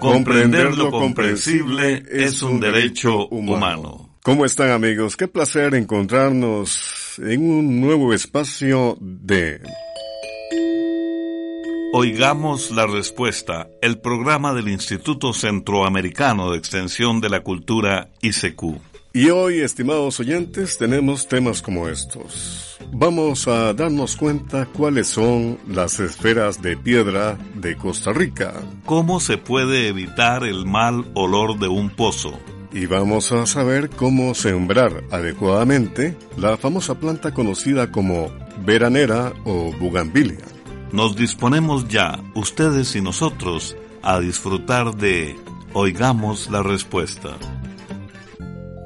Comprender lo comprensible es un derecho humano. ¿Cómo están amigos? Qué placer encontrarnos en un nuevo espacio de... Oigamos la respuesta, el programa del Instituto Centroamericano de Extensión de la Cultura ICQ. Y hoy, estimados oyentes, tenemos temas como estos. Vamos a darnos cuenta cuáles son las esferas de piedra de Costa Rica. ¿Cómo se puede evitar el mal olor de un pozo? Y vamos a saber cómo sembrar adecuadamente la famosa planta conocida como veranera o bugambilia. Nos disponemos ya, ustedes y nosotros, a disfrutar de Oigamos la Respuesta.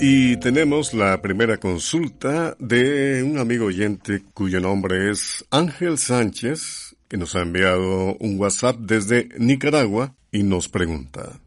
Y tenemos la primera consulta de un amigo oyente cuyo nombre es Ángel Sánchez, que nos ha enviado un WhatsApp desde Nicaragua y nos pregunta.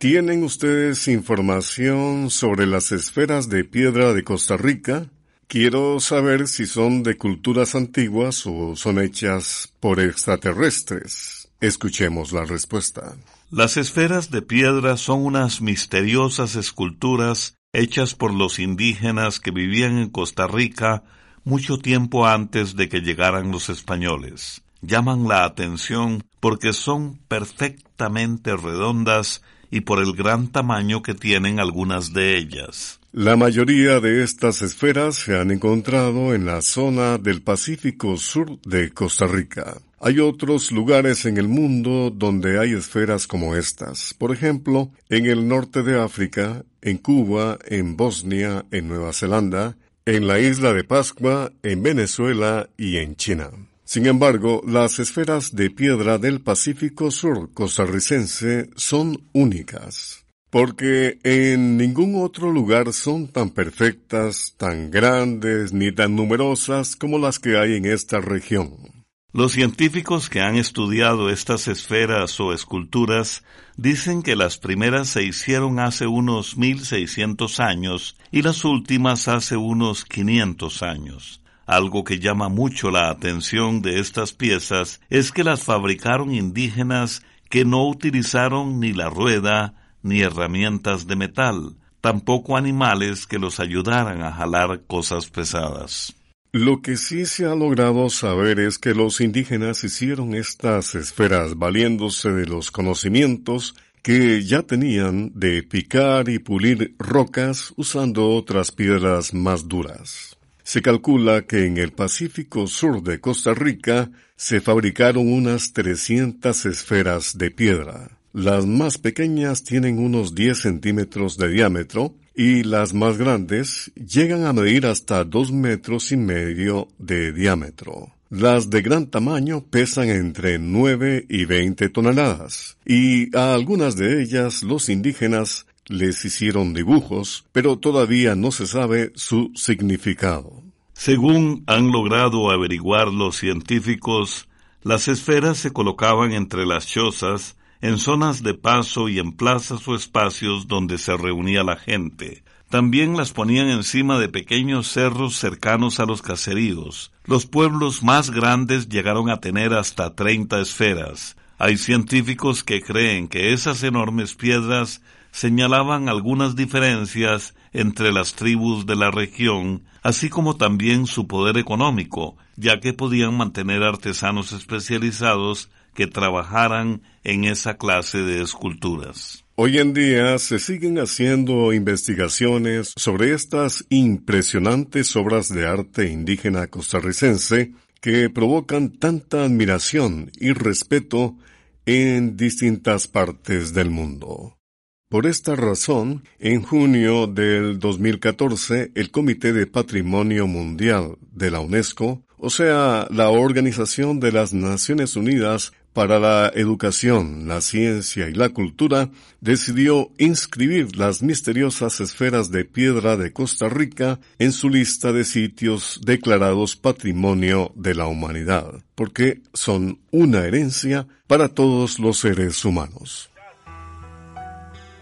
¿Tienen ustedes información sobre las esferas de piedra de Costa Rica? Quiero saber si son de culturas antiguas o son hechas por extraterrestres. Escuchemos la respuesta. Las esferas de piedra son unas misteriosas esculturas hechas por los indígenas que vivían en Costa Rica mucho tiempo antes de que llegaran los españoles. Llaman la atención porque son perfectamente redondas y por el gran tamaño que tienen algunas de ellas. La mayoría de estas esferas se han encontrado en la zona del Pacífico Sur de Costa Rica. Hay otros lugares en el mundo donde hay esferas como estas. Por ejemplo, en el norte de África, en Cuba, en Bosnia, en Nueva Zelanda, en la isla de Pascua, en Venezuela y en China. Sin embargo, las esferas de piedra del Pacífico Sur costarricense son únicas porque en ningún otro lugar son tan perfectas, tan grandes ni tan numerosas como las que hay en esta región. Los científicos que han estudiado estas esferas o esculturas dicen que las primeras se hicieron hace unos 1600 años y las últimas hace unos 500 años. Algo que llama mucho la atención de estas piezas es que las fabricaron indígenas que no utilizaron ni la rueda, ni herramientas de metal, tampoco animales que los ayudaran a jalar cosas pesadas. Lo que sí se ha logrado saber es que los indígenas hicieron estas esferas valiéndose de los conocimientos que ya tenían de picar y pulir rocas usando otras piedras más duras. Se calcula que en el Pacífico Sur de Costa Rica se fabricaron unas 300 esferas de piedra. Las más pequeñas tienen unos 10 centímetros de diámetro y las más grandes llegan a medir hasta 2 metros y medio de diámetro. Las de gran tamaño pesan entre 9 y 20 toneladas, y a algunas de ellas los indígenas les hicieron dibujos, pero todavía no se sabe su significado. Según han logrado averiguar los científicos, las esferas se colocaban entre las chozas en zonas de paso y en plazas o espacios donde se reunía la gente. También las ponían encima de pequeños cerros cercanos a los caseríos. Los pueblos más grandes llegaron a tener hasta treinta esferas. Hay científicos que creen que esas enormes piedras señalaban algunas diferencias entre las tribus de la región, así como también su poder económico, ya que podían mantener artesanos especializados que trabajaran en esa clase de esculturas. Hoy en día se siguen haciendo investigaciones sobre estas impresionantes obras de arte indígena costarricense que provocan tanta admiración y respeto en distintas partes del mundo. Por esta razón, en junio del 2014, el Comité de Patrimonio Mundial de la UNESCO, o sea, la Organización de las Naciones Unidas para la Educación, la Ciencia y la Cultura, decidió inscribir las misteriosas esferas de piedra de Costa Rica en su lista de sitios declarados Patrimonio de la Humanidad, porque son una herencia para todos los seres humanos.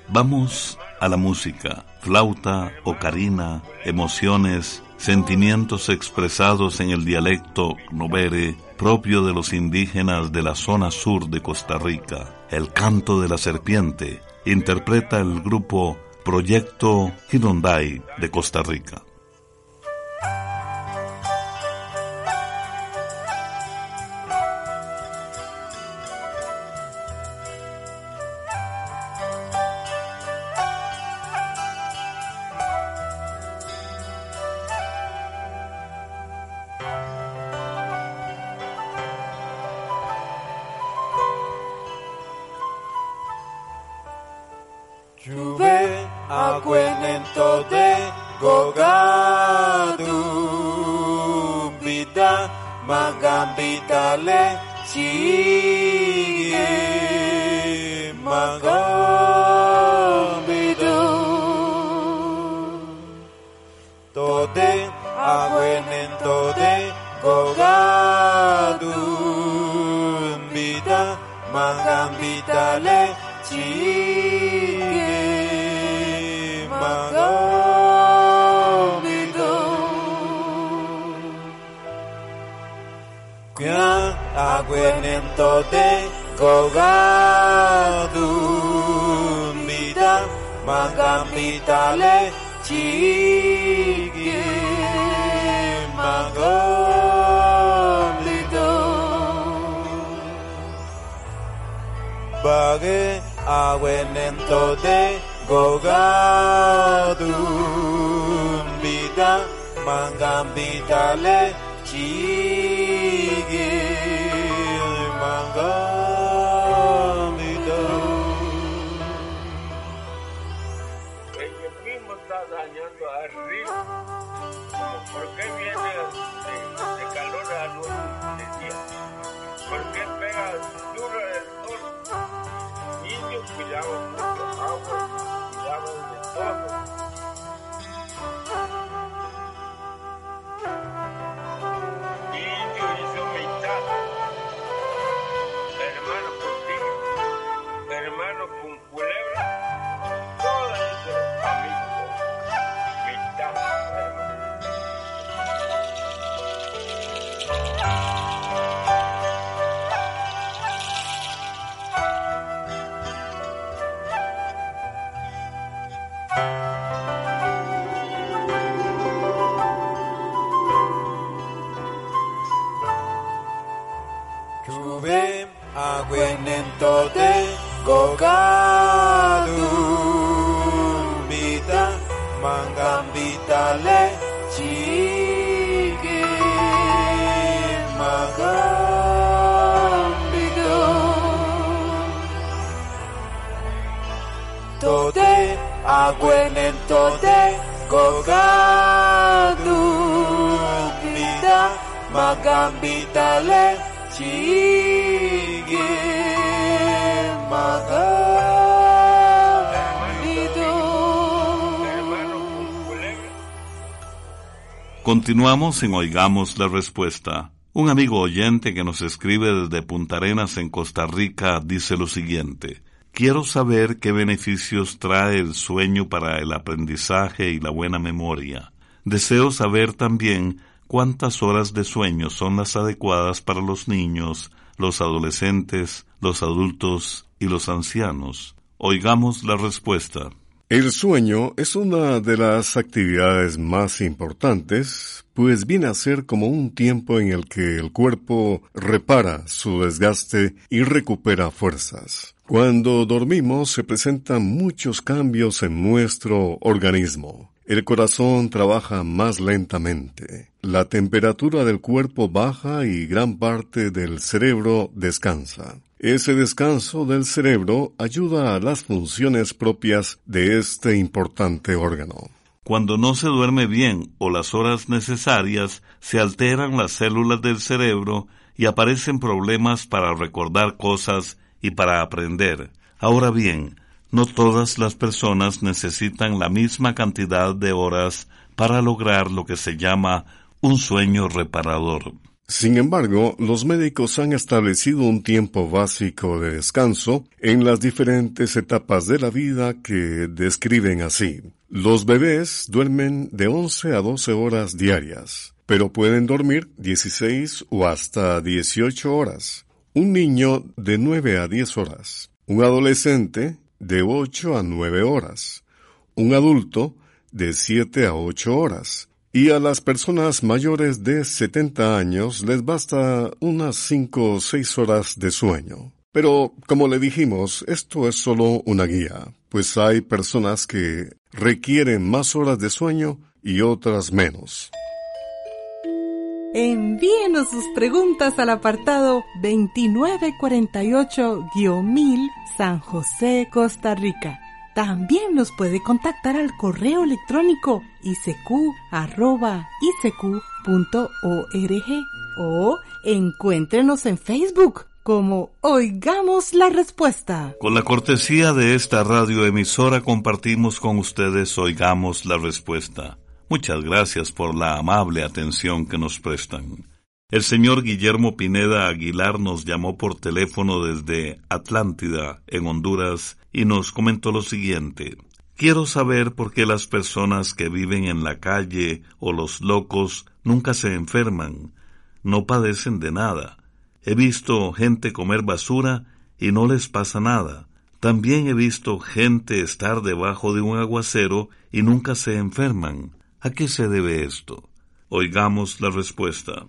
Vamos a la música, flauta, ocarina, emociones, sentimientos expresados en el dialecto novere propio de los indígenas de la zona sur de Costa Rica. El canto de la serpiente interpreta el grupo Proyecto Hidondai de Costa Rica. que とて ko ga dumbida magampitale chigi magomlido bage awenento de go ga dumbida magampitale chigi Continuamos en Oigamos la Respuesta. Un amigo oyente que nos escribe desde Punta Arenas en Costa Rica dice lo siguiente. Quiero saber qué beneficios trae el sueño para el aprendizaje y la buena memoria. Deseo saber también cuántas horas de sueño son las adecuadas para los niños, los adolescentes, los adultos y los ancianos. Oigamos la respuesta. El sueño es una de las actividades más importantes pues viene a ser como un tiempo en el que el cuerpo repara su desgaste y recupera fuerzas. Cuando dormimos se presentan muchos cambios en nuestro organismo. El corazón trabaja más lentamente. La temperatura del cuerpo baja y gran parte del cerebro descansa. Ese descanso del cerebro ayuda a las funciones propias de este importante órgano. Cuando no se duerme bien o las horas necesarias, se alteran las células del cerebro y aparecen problemas para recordar cosas y para aprender. Ahora bien, no todas las personas necesitan la misma cantidad de horas para lograr lo que se llama un sueño reparador. Sin embargo, los médicos han establecido un tiempo básico de descanso en las diferentes etapas de la vida que describen así. Los bebés duermen de 11 a 12 horas diarias, pero pueden dormir 16 o hasta 18 horas. Un niño de 9 a 10 horas. Un adolescente de 8 a 9 horas. Un adulto de 7 a 8 horas y a las personas mayores de 70 años les basta unas 5 o 6 horas de sueño. Pero, como le dijimos, esto es solo una guía, pues hay personas que requieren más horas de sueño y otras menos. Envíenos sus preguntas al apartado 2948-1000 San José, Costa Rica también nos puede contactar al correo electrónico isq.org o encuéntrenos en Facebook como Oigamos la Respuesta. Con la cortesía de esta radioemisora compartimos con ustedes Oigamos la Respuesta. Muchas gracias por la amable atención que nos prestan. El señor Guillermo Pineda Aguilar nos llamó por teléfono desde Atlántida, en Honduras, y nos comentó lo siguiente. Quiero saber por qué las personas que viven en la calle o los locos nunca se enferman, no padecen de nada. He visto gente comer basura y no les pasa nada. También he visto gente estar debajo de un aguacero y nunca se enferman. ¿A qué se debe esto? Oigamos la respuesta.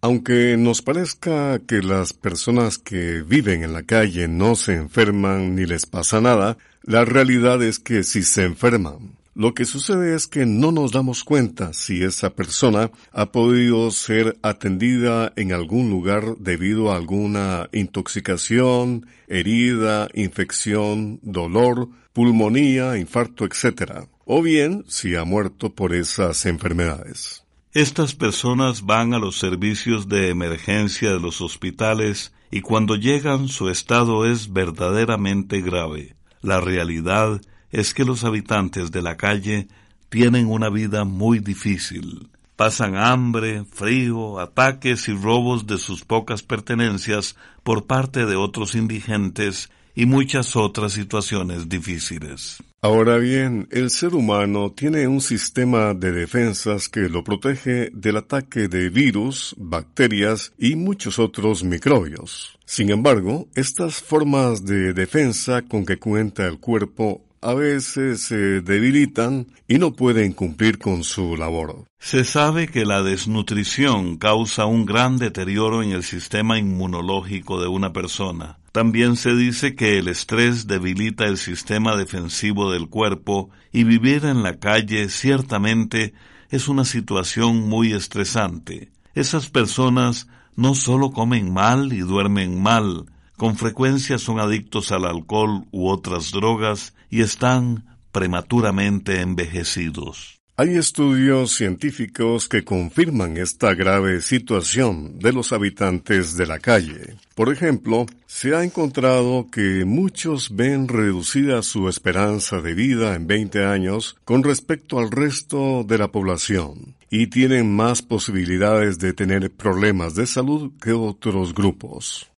Aunque nos parezca que las personas que viven en la calle no se enferman ni les pasa nada, la realidad es que si se enferman. Lo que sucede es que no nos damos cuenta si esa persona ha podido ser atendida en algún lugar debido a alguna intoxicación, herida, infección, dolor, pulmonía, infarto, etc. O bien si ha muerto por esas enfermedades. Estas personas van a los servicios de emergencia de los hospitales y cuando llegan su estado es verdaderamente grave. La realidad es que los habitantes de la calle tienen una vida muy difícil. Pasan hambre, frío, ataques y robos de sus pocas pertenencias por parte de otros indigentes y muchas otras situaciones difíciles. Ahora bien, el ser humano tiene un sistema de defensas que lo protege del ataque de virus, bacterias y muchos otros microbios. Sin embargo, estas formas de defensa con que cuenta el cuerpo a veces se debilitan y no pueden cumplir con su labor. Se sabe que la desnutrición causa un gran deterioro en el sistema inmunológico de una persona. También se dice que el estrés debilita el sistema defensivo del cuerpo y vivir en la calle ciertamente es una situación muy estresante. Esas personas no solo comen mal y duermen mal, con frecuencia son adictos al alcohol u otras drogas y están prematuramente envejecidos. Hay estudios científicos que confirman esta grave situación de los habitantes de la calle. Por ejemplo, se ha encontrado que muchos ven reducida su esperanza de vida en 20 años con respecto al resto de la población y tienen más posibilidades de tener problemas de salud que otros grupos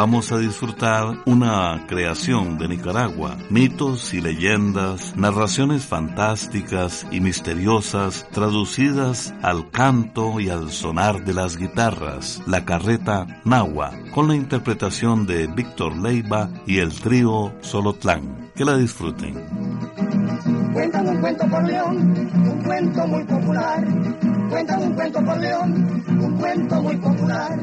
vamos a disfrutar una creación de Nicaragua, mitos y leyendas, narraciones fantásticas y misteriosas traducidas al canto y al sonar de las guitarras, la carreta Nahua, con la interpretación de Víctor Leiva y el trío Solotlán. Que la disfruten. Cuentan un cuento por León, un cuento muy popular. Cuentan un cuento por León, un cuento muy popular.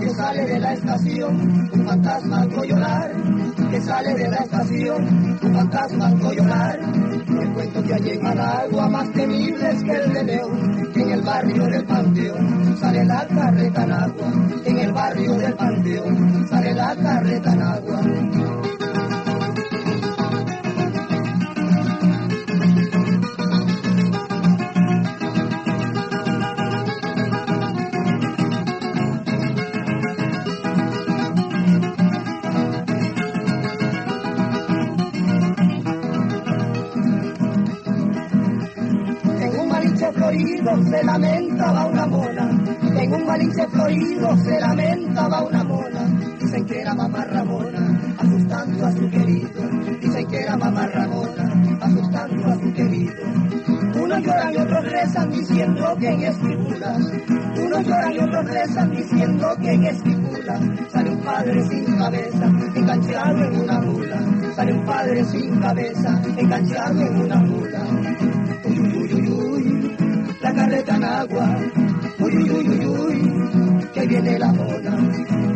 Que sale de la estación, un fantasma al llorar. Que sale de la estación, un fantasma al llorar. El cuento que hay en Managua más temible es que el de León. Que en el barrio del Panteón sale la carreta en agua. En el barrio del Panteón sale la carreta en agua. Se lamentaba una mona, en un malinche florido se lamentaba una mona, dicen que era mamá Ramona, asustando a su querido, dicen que era mamá Ramona, asustando a su querido. Unos lloran y otros rezan diciendo que en estipula, unos lloran y otros rezan diciendo que en estipula, sale un padre sin cabeza, enganchado en una mula, sale un padre sin cabeza, enganchado en una mula. Agua. Uy, uy, uy, uy, uy, que viene la mona.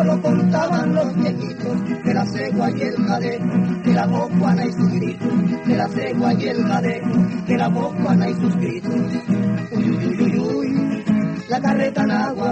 Lo contaban los viejitos. De la cegua y el cadejo, de la bocuana y sus gritos. De la cegua y el cadejo, de la bocuana y sus gritos. Uy, uy, uy, uy, uy, la carreta en agua.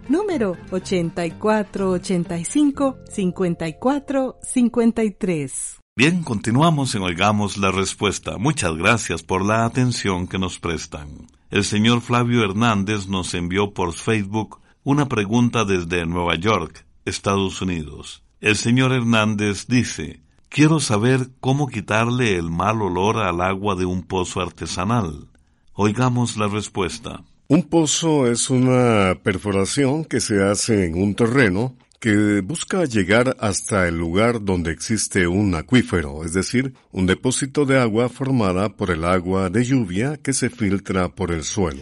número 8485-5453. Bien, continuamos en Oigamos la Respuesta. Muchas gracias por la atención que nos prestan. El señor Flavio Hernández nos envió por Facebook una pregunta desde Nueva York, Estados Unidos. El señor Hernández dice, quiero saber cómo quitarle el mal olor al agua de un pozo artesanal. Oigamos la respuesta. Un pozo es una perforación que se hace en un terreno que busca llegar hasta el lugar donde existe un acuífero, es decir, un depósito de agua formada por el agua de lluvia que se filtra por el suelo.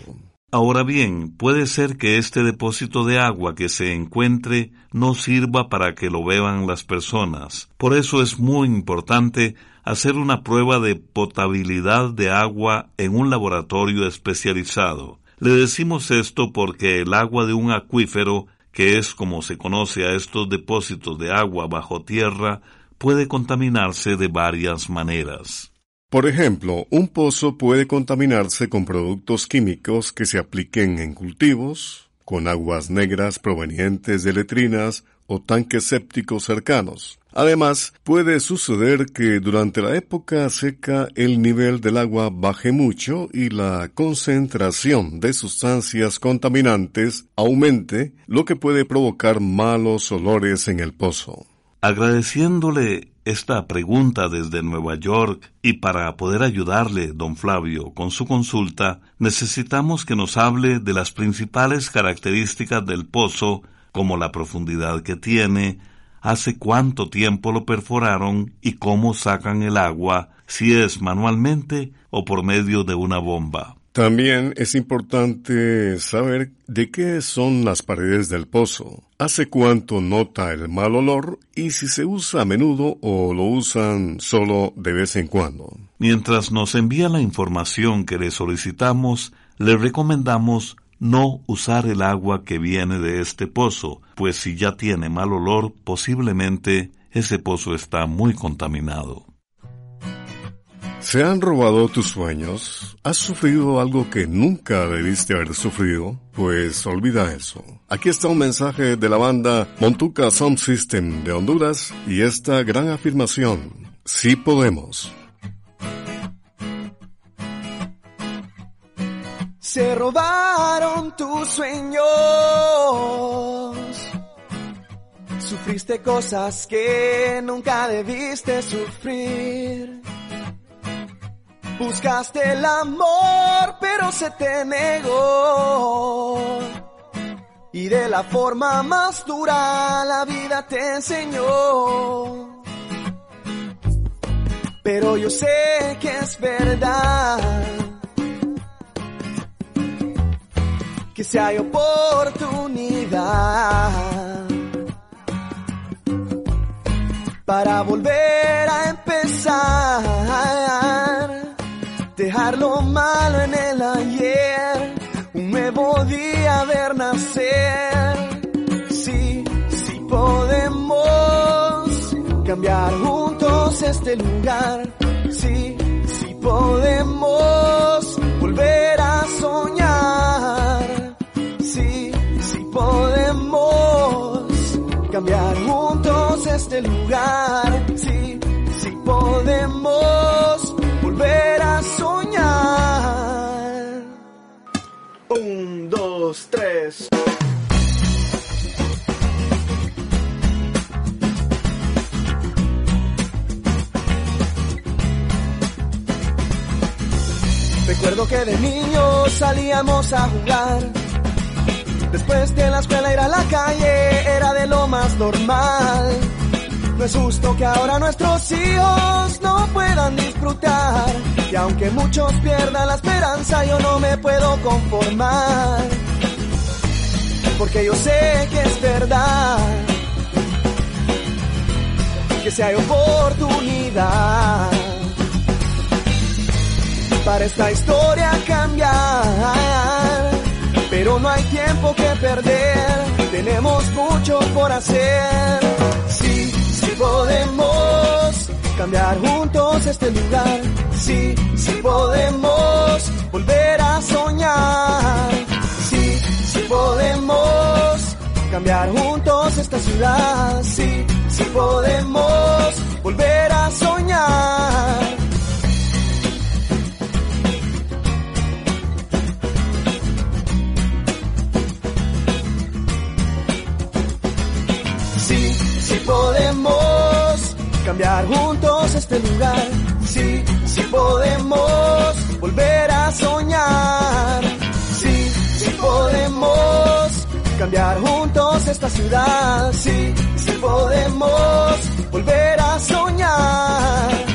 Ahora bien, puede ser que este depósito de agua que se encuentre no sirva para que lo beban las personas. Por eso es muy importante hacer una prueba de potabilidad de agua en un laboratorio especializado. Le decimos esto porque el agua de un acuífero, que es como se conoce a estos depósitos de agua bajo tierra, puede contaminarse de varias maneras. Por ejemplo, un pozo puede contaminarse con productos químicos que se apliquen en cultivos, con aguas negras provenientes de letrinas o tanques sépticos cercanos. Además, puede suceder que durante la época seca el nivel del agua baje mucho y la concentración de sustancias contaminantes aumente, lo que puede provocar malos olores en el pozo. Agradeciéndole esta pregunta desde Nueva York y para poder ayudarle, don Flavio, con su consulta, necesitamos que nos hable de las principales características del pozo, como la profundidad que tiene, hace cuánto tiempo lo perforaron y cómo sacan el agua, si es manualmente o por medio de una bomba. También es importante saber de qué son las paredes del pozo, hace cuánto nota el mal olor y si se usa a menudo o lo usan solo de vez en cuando. Mientras nos envía la información que le solicitamos, le recomendamos no usar el agua que viene de este pozo, pues si ya tiene mal olor, posiblemente ese pozo está muy contaminado. ¿Se han robado tus sueños? ¿Has sufrido algo que nunca debiste haber sufrido? Pues olvida eso. Aquí está un mensaje de la banda Montuca Sound System de Honduras y esta gran afirmación. Sí podemos. Se robaron tus sueños. Sufriste cosas que nunca debiste sufrir. Buscaste el amor, pero se te negó. Y de la forma más dura la vida te enseñó. Pero yo sé que es verdad. Que si hay oportunidad para volver a empezar dejar lo malo en el ayer, un nuevo día ver nacer. Sí, sí podemos cambiar juntos este lugar. Sí, sí podemos volver a soñar. Cambiar juntos este lugar. Sí, sí podemos volver a soñar. Un, dos, tres. Recuerdo que de niños salíamos a jugar. Después de la escuela ir a No es justo que ahora nuestros hijos no puedan disfrutar. Y aunque muchos pierdan la esperanza, yo no me puedo conformar. Porque yo sé que es verdad. Que si hay oportunidad para esta historia cambiar. Pero no hay tiempo que perder, tenemos mucho por hacer. Sí, sí podemos cambiar juntos este lugar. Sí, sí podemos volver a soñar. Sí, sí podemos cambiar juntos esta ciudad. Sí, sí podemos volver a soñar. Cambiar juntos este lugar. Sí, sí podemos volver a soñar. Sí, sí podemos cambiar juntos esta ciudad. Sí, sí podemos volver a soñar.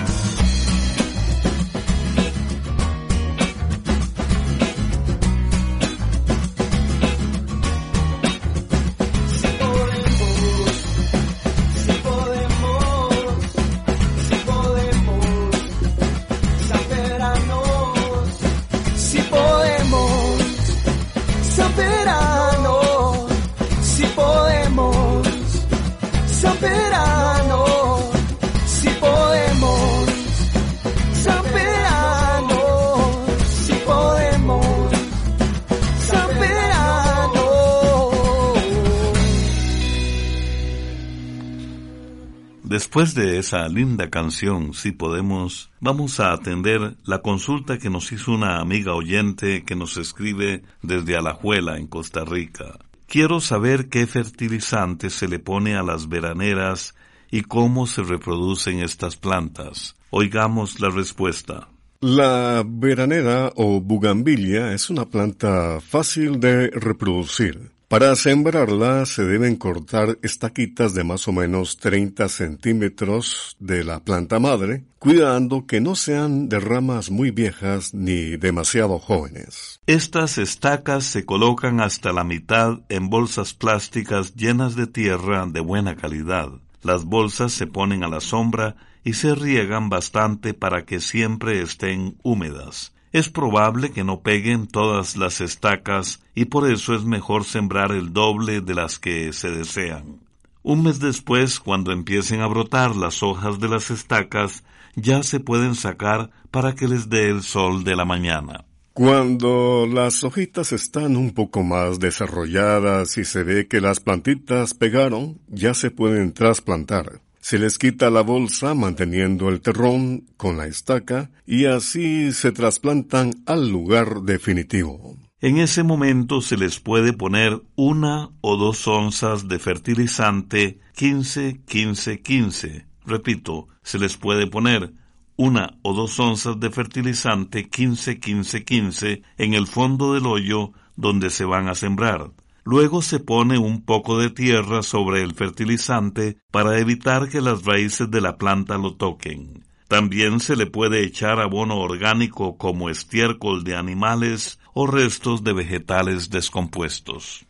Después de esa linda canción, si podemos, vamos a atender la consulta que nos hizo una amiga oyente que nos escribe desde Alajuela, en Costa Rica. Quiero saber qué fertilizante se le pone a las veraneras y cómo se reproducen estas plantas. Oigamos la respuesta. La veranera o bugambilia es una planta fácil de reproducir. Para sembrarla se deben cortar estaquitas de más o menos 30 centímetros de la planta madre, cuidando que no sean de ramas muy viejas ni demasiado jóvenes. Estas estacas se colocan hasta la mitad en bolsas plásticas llenas de tierra de buena calidad. Las bolsas se ponen a la sombra y se riegan bastante para que siempre estén húmedas es probable que no peguen todas las estacas y por eso es mejor sembrar el doble de las que se desean. Un mes después, cuando empiecen a brotar las hojas de las estacas, ya se pueden sacar para que les dé el sol de la mañana. Cuando las hojitas están un poco más desarrolladas y se ve que las plantitas pegaron, ya se pueden trasplantar. Se les quita la bolsa manteniendo el terrón con la estaca y así se trasplantan al lugar definitivo. En ese momento se les puede poner una o dos onzas de fertilizante 15-15-15. Repito, se les puede poner una o dos onzas de fertilizante 15-15-15 en el fondo del hoyo donde se van a sembrar. Luego se pone un poco de tierra sobre el fertilizante para evitar que las raíces de la planta lo toquen. También se le puede echar abono orgánico como estiércol de animales o restos de vegetales descompuestos.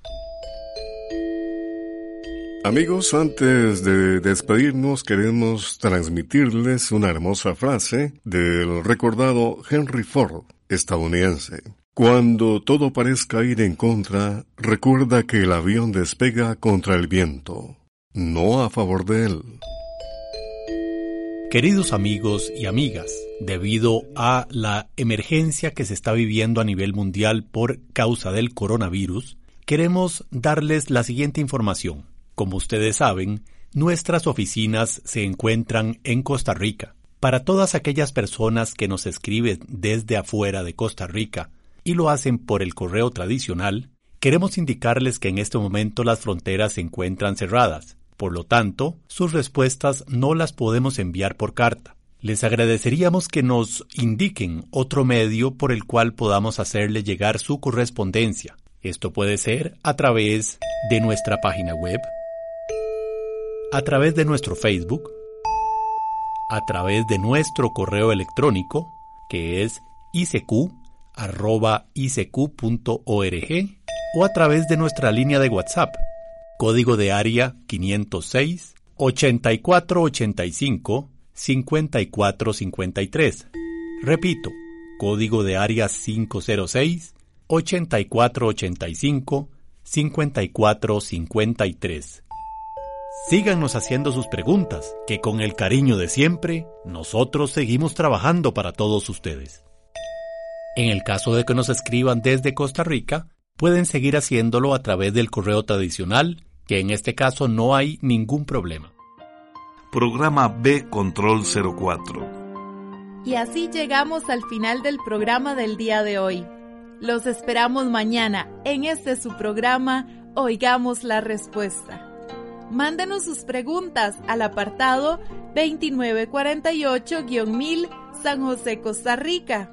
Amigos, antes de despedirnos queremos transmitirles una hermosa frase del recordado Henry Ford, estadounidense. Cuando todo parezca ir en contra, recuerda que el avión despega contra el viento, no a favor de él. Queridos amigos y amigas, debido a la emergencia que se está viviendo a nivel mundial por causa del coronavirus, queremos darles la siguiente información. Como ustedes saben, nuestras oficinas se encuentran en Costa Rica. Para todas aquellas personas que nos escriben desde afuera de Costa Rica, y lo hacen por el correo tradicional, queremos indicarles que en este momento las fronteras se encuentran cerradas. Por lo tanto, sus respuestas no las podemos enviar por carta. Les agradeceríamos que nos indiquen otro medio por el cual podamos hacerle llegar su correspondencia. Esto puede ser a través de nuestra página web, a través de nuestro Facebook, a través de nuestro correo electrónico, que es icq arroba icq.org o a través de nuestra línea de WhatsApp, código de área 506 8485 5453. Repito, código de área 506 8485 5453. Síganos haciendo sus preguntas, que con el cariño de siempre, nosotros seguimos trabajando para todos ustedes. En el caso de que nos escriban desde Costa Rica, pueden seguir haciéndolo a través del correo tradicional, que en este caso no hay ningún problema. Programa B Control 04. Y así llegamos al final del programa del día de hoy. Los esperamos mañana en este su programa Oigamos la Respuesta. Mándenos sus preguntas al apartado 2948-1000 San José, Costa Rica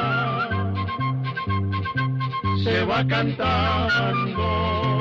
se va cantando